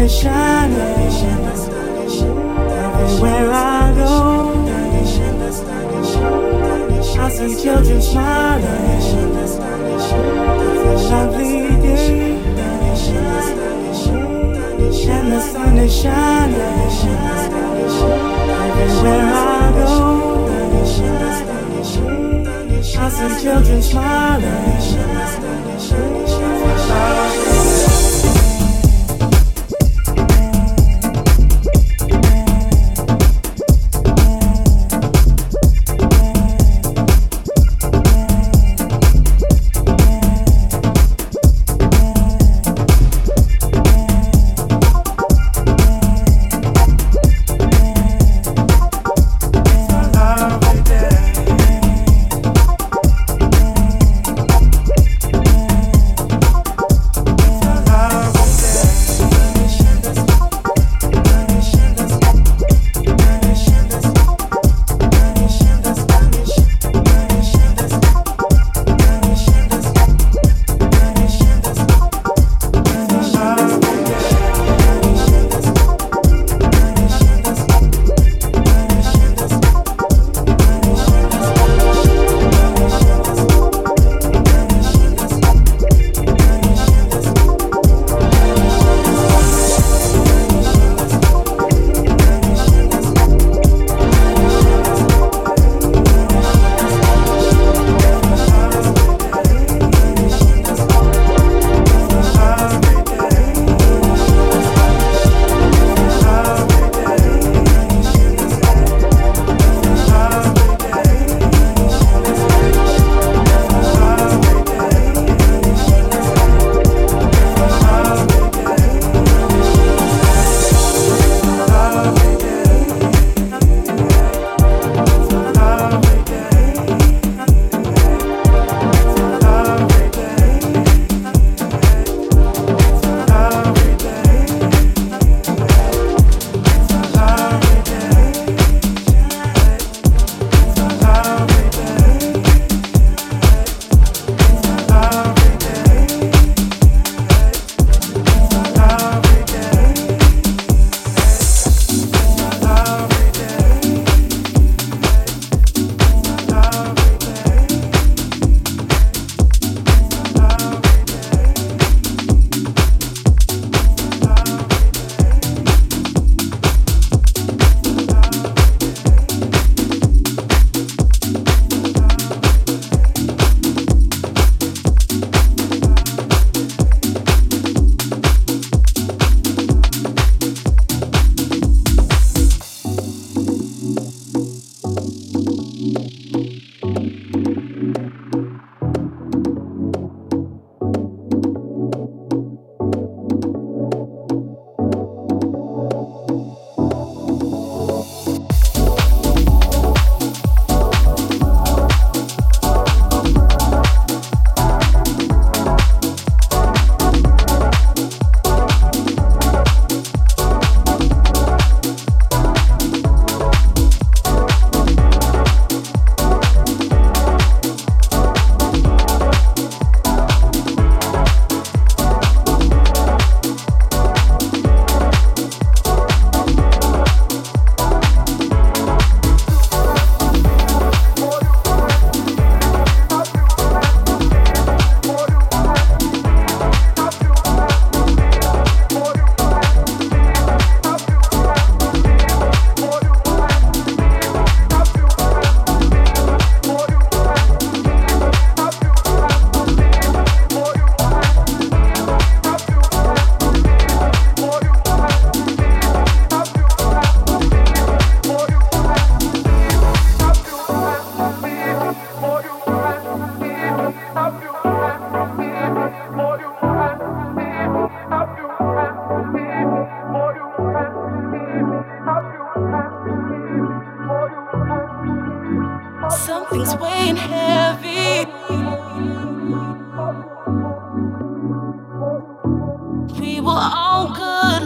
is shining everywhere I go. I see children smiling lovely day, and the sun is shining everywhere I go. I see children smiling. Things weighing heavy. We were all good.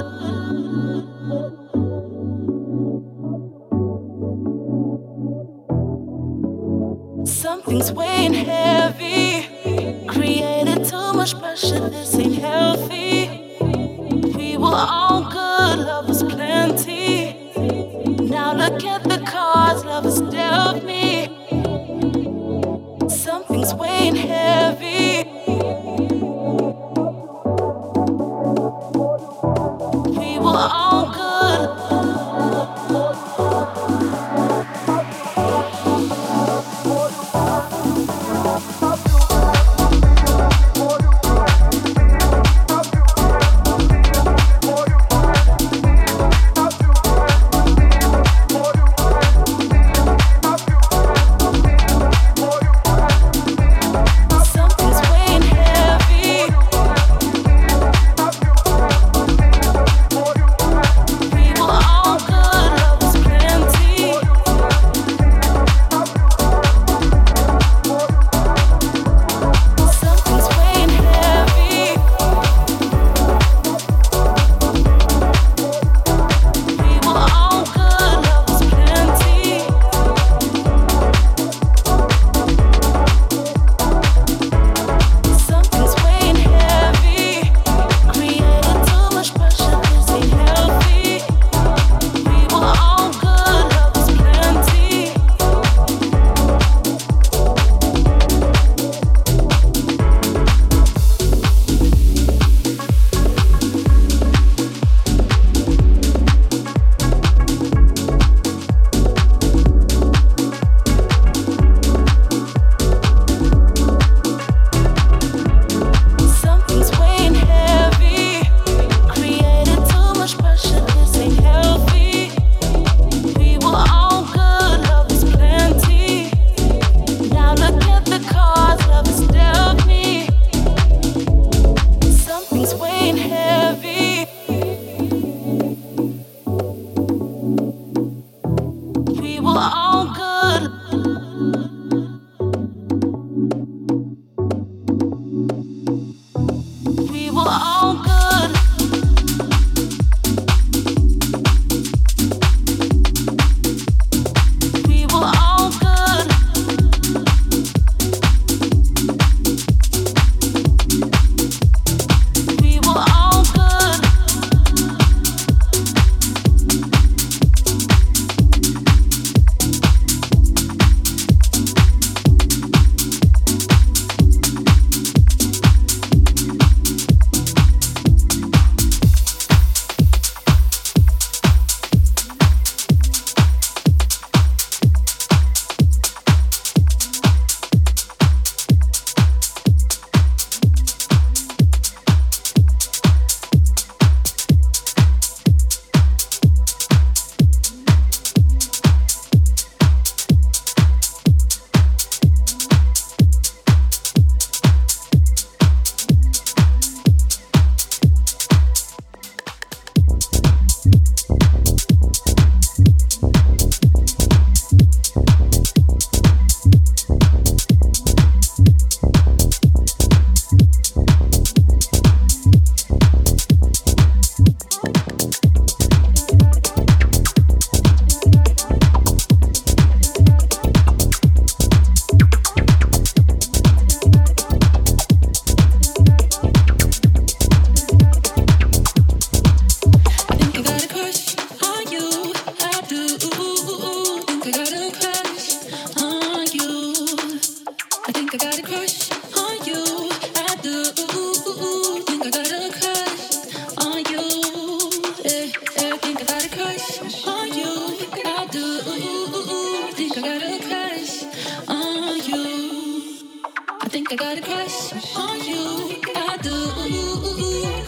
Something's weighing heavy.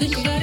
Of your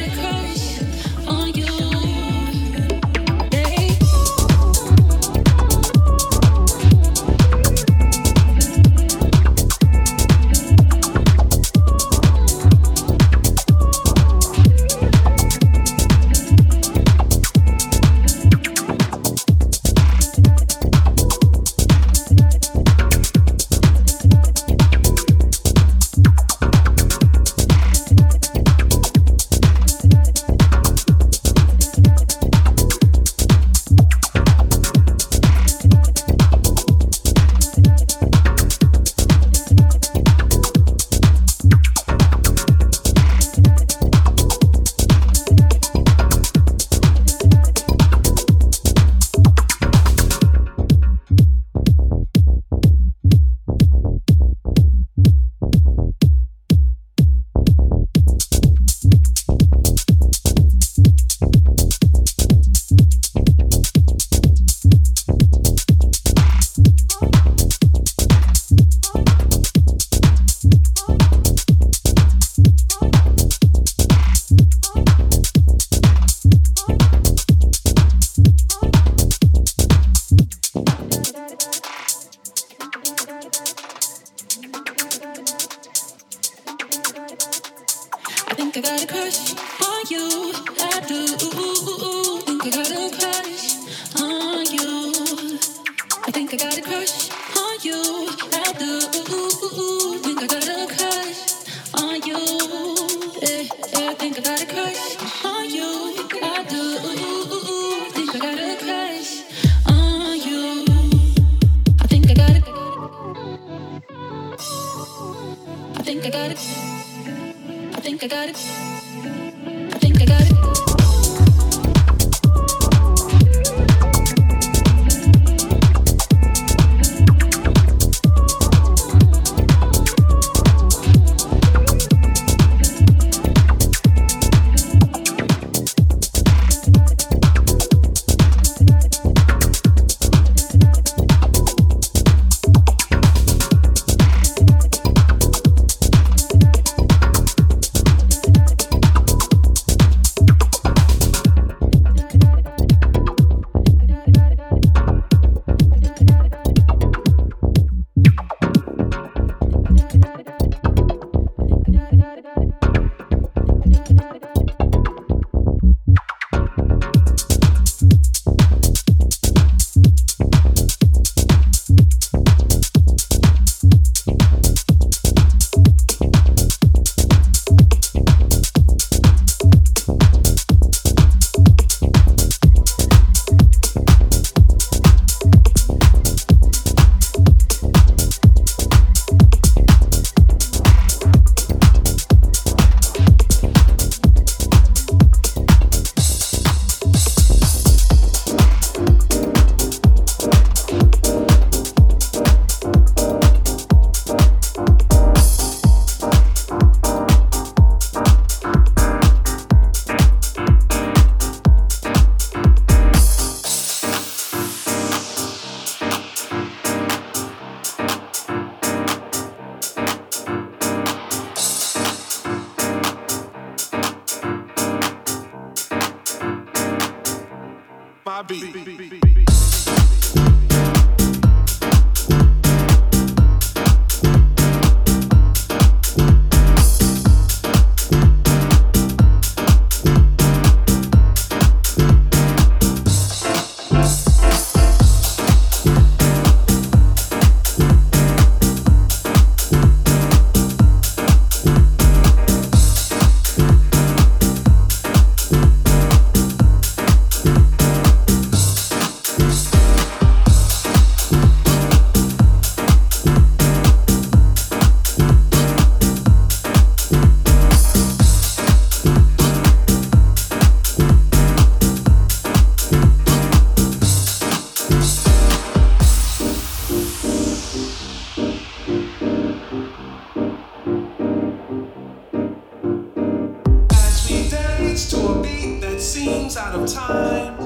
mind.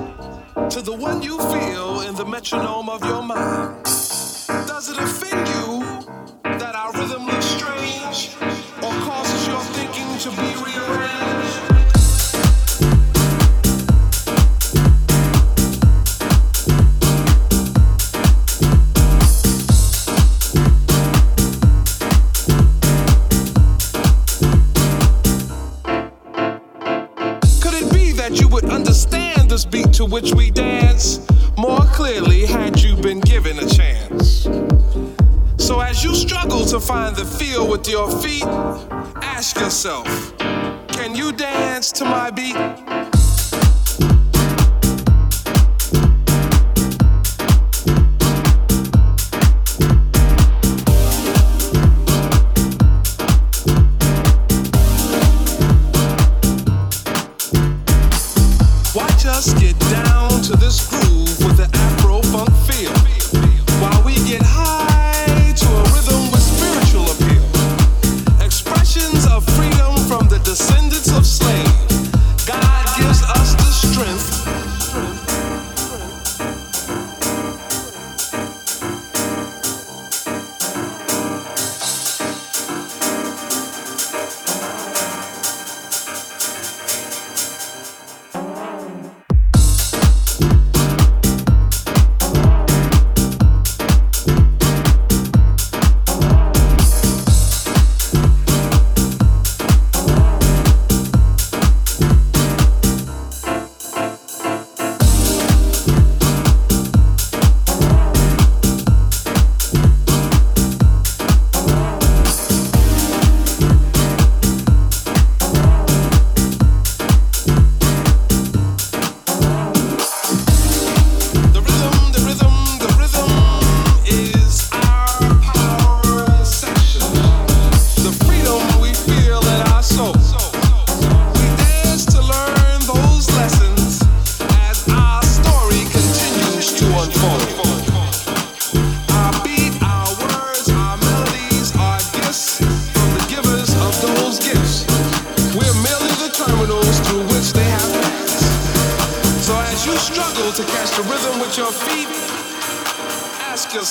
Does it offend you feel in the metronome of your strange?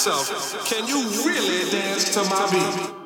yourself, can you really dance to my beat?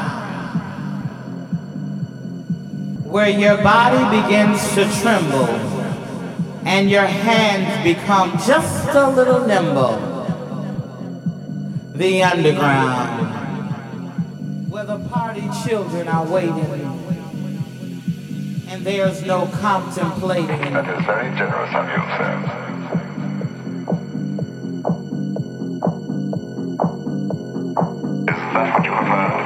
where your body begins to tremble and your hands become just a little nimble. The underground, where the party children are waiting and there's no contemplating. That is very generous of you, sir. Is that what you have heard?